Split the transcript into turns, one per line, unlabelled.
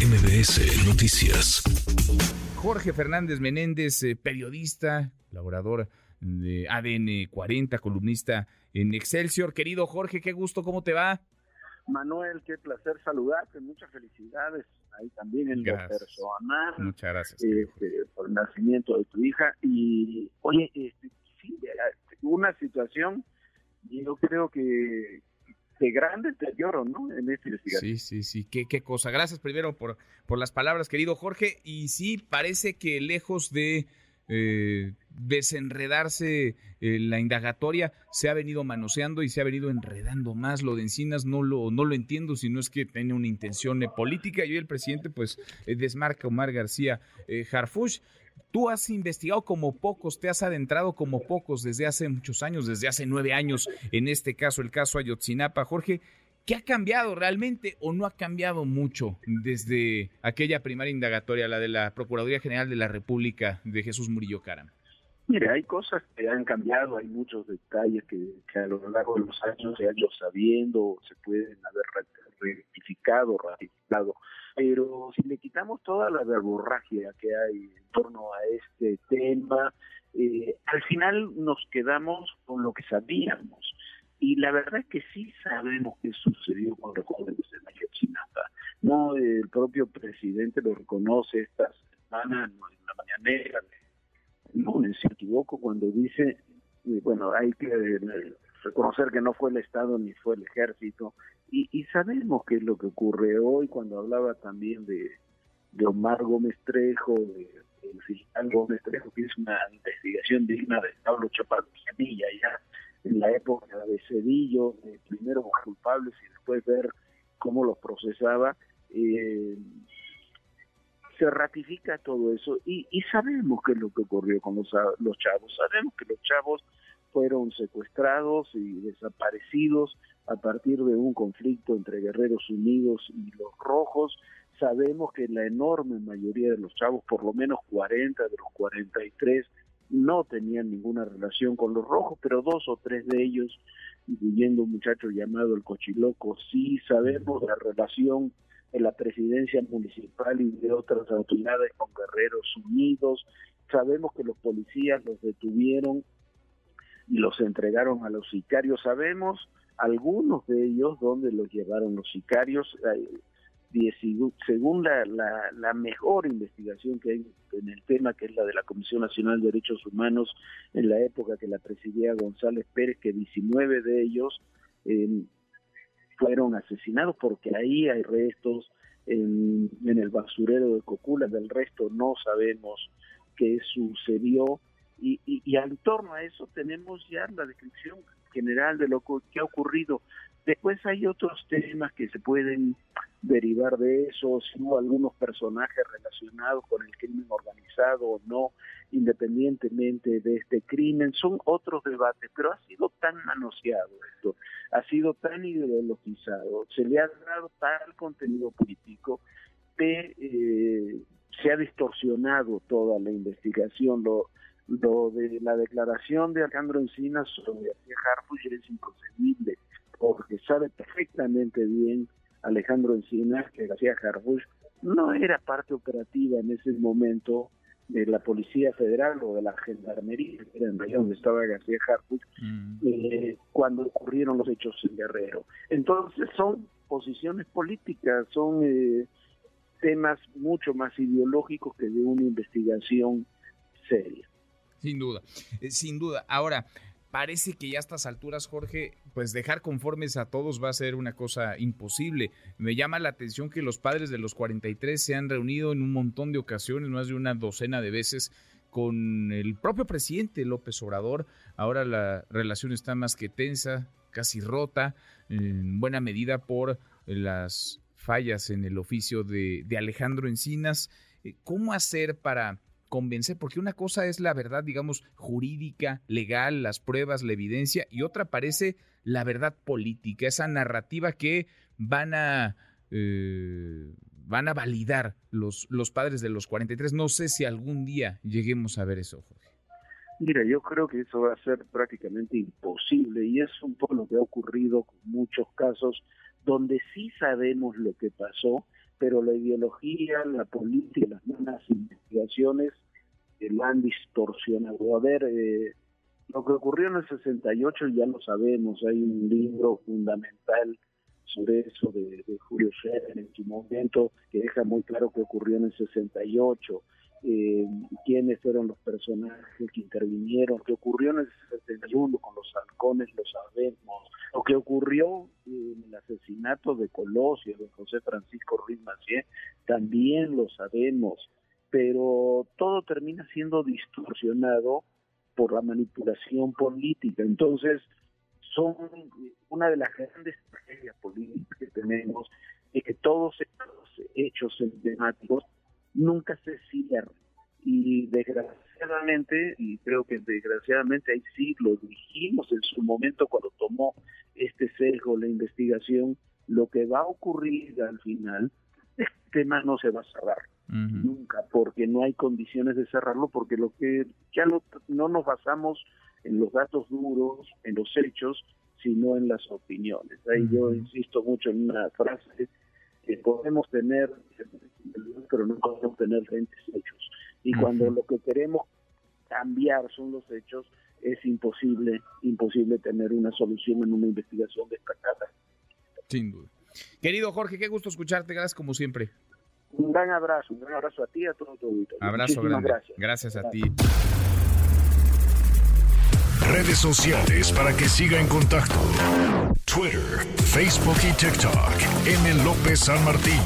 MBS Noticias.
Jorge Fernández Menéndez, eh, periodista, colaborador de ADN 40, columnista en Excelsior. Querido Jorge, qué gusto, ¿cómo te va?
Manuel, qué placer saludarte, muchas felicidades ahí también en
Gracias.
lo personal.
Muchas gracias.
este, por el nacimiento de tu hija. Y, oye, este, sí, eh, una situación, yo creo que de gran deterioro, ¿no? En esta investigación.
Sí, sí, sí, qué, cosa. Gracias primero por, por las palabras, querido Jorge. Y sí, parece que lejos de eh, desenredarse eh, la indagatoria, se ha venido manoseando y se ha venido enredando más. Lo de Encinas no lo, no lo entiendo, si no es que tiene una intención eh, política. Y hoy el presidente, pues, desmarca Omar García Harfush. Tú has investigado como pocos, te has adentrado como pocos desde hace muchos años, desde hace nueve años, en este caso, el caso Ayotzinapa. Jorge, ¿qué ha cambiado realmente o no ha cambiado mucho desde aquella primera indagatoria, la de la Procuraduría General de la República de Jesús Murillo Caram?
Mira, hay cosas que han cambiado, hay muchos detalles que, a lo largo de los años se han ido sabiendo, se pueden haber re- rectificado, ratificado. Pero si le quitamos toda la verborragia que hay en torno a este tema, eh, al final nos quedamos con lo que sabíamos. Y la verdad es que sí sabemos qué sucedió con los jóvenes en Ayotzinapa. No, el propio presidente lo reconoce esta semana en la mañanera, no si equivoco, cuando dice, bueno, hay que eh, reconocer que no fue el Estado ni fue el ejército, y, y sabemos qué es lo que ocurre hoy cuando hablaba también de, Omar Gómez Trejo, de, del fiscal Gómez Trejo, que es una investigación digna de Pablo Chaparro ya en la época de Cedillo, de primero culpables y después ver cómo los procesaba. Eh, se ratifica todo eso y, y sabemos qué es lo que ocurrió con los, los chavos. Sabemos que los chavos fueron secuestrados y desaparecidos a partir de un conflicto entre Guerreros Unidos y los Rojos. Sabemos que la enorme mayoría de los chavos, por lo menos 40 de los 43, no tenían ninguna relación con los rojos, pero dos o tres de ellos, incluyendo un muchacho llamado el Cochiloco, sí sabemos la relación en la presidencia municipal y de otras autoridades con Guerreros Unidos. Sabemos que los policías los detuvieron y los entregaron a los sicarios. Sabemos algunos de ellos dónde los llevaron los sicarios. Según la, la, la, mejor investigación que hay en el tema, que es la de la Comisión Nacional de Derechos Humanos, en la época que la presidía González Pérez, que 19 de ellos eh, fueron asesinados porque ahí hay restos en, en, el basurero de Cocula, del resto no sabemos qué sucedió. Y, y, y al torno a eso tenemos ya la descripción general de lo que ha ocurrido. Después hay otros temas que se pueden derivar de eso, si hubo algunos personajes relacionados con el crimen organizado o no, independientemente de este crimen, son otros debates, pero ha sido tan manoseado esto, ha sido tan ideologizado, se le ha dado tal contenido político que eh, se ha distorsionado toda la investigación, lo, lo de la declaración de Alejandro Encinas sobre García Harfuch es inconcebible, porque sabe perfectamente bien Alejandro Encinas que García Harfuch no era parte operativa en ese momento de la Policía Federal o de la Gendarmería, que era en realidad donde estaba García Harfuch, mm. eh, cuando ocurrieron los hechos en Guerrero. Entonces son posiciones políticas, son eh, temas mucho más ideológicos que de una investigación seria.
Sin duda, eh, sin duda. Ahora, parece que ya a estas alturas, Jorge, pues dejar conformes a todos va a ser una cosa imposible. Me llama la atención que los padres de los 43 se han reunido en un montón de ocasiones, más de una docena de veces, con el propio presidente López Obrador. Ahora la relación está más que tensa, casi rota, en buena medida por las fallas en el oficio de, de Alejandro Encinas. ¿Cómo hacer para convencer, porque una cosa es la verdad, digamos, jurídica, legal, las pruebas, la evidencia, y otra parece la verdad política, esa narrativa que van a, eh, van a validar los, los padres de los 43. No sé si algún día lleguemos a ver eso, Jorge.
Mira, yo creo que eso va a ser prácticamente imposible y es un poco lo que ha ocurrido con muchos casos donde sí sabemos lo que pasó, pero la ideología, la política, las mismas investigaciones eh, han distorsionado. A ver, eh, lo que ocurrió en el 68 ya lo sabemos, hay un libro fundamental sobre eso de, Julio Scherer en su momento que deja muy claro qué ocurrió en el 68 eh, quiénes fueron los personajes que intervinieron, qué ocurrió en el 71 con los halcones, lo sabemos, lo que ocurrió en el asesinato de Colosio, de José Francisco Ruiz Macié, también lo sabemos, pero todo termina siendo distorsionado por la manipulación política. Entonces, son una de las grandes tragedias políticas que tenemos, es que todos estos hechos emblemáticos nunca se cierran. Y desgraciadamente, y creo que desgraciadamente hay siglos, dijimos en su momento cuando tomó este sesgo la investigación, lo que va a ocurrir al final, este tema no se va a cerrar nunca, porque no hay condiciones de cerrarlo, porque lo que ya no, no nos basamos en los datos duros, en los hechos, sino en las opiniones. Ahí yo insisto mucho en una frase que podemos tener, pero no podemos tener gentes hechos. Y cuando lo que queremos cambiar son los hechos, es imposible, imposible tener una solución en una investigación destacada.
Sin duda. Querido Jorge, qué gusto escucharte, gracias como siempre.
Un gran abrazo, un gran abrazo a ti y a todo tu auditorio.
Abrazo grande. Gracias. gracias a ti.
Redes sociales para que siga en contacto: Twitter, Facebook y TikTok. M. López San Martín.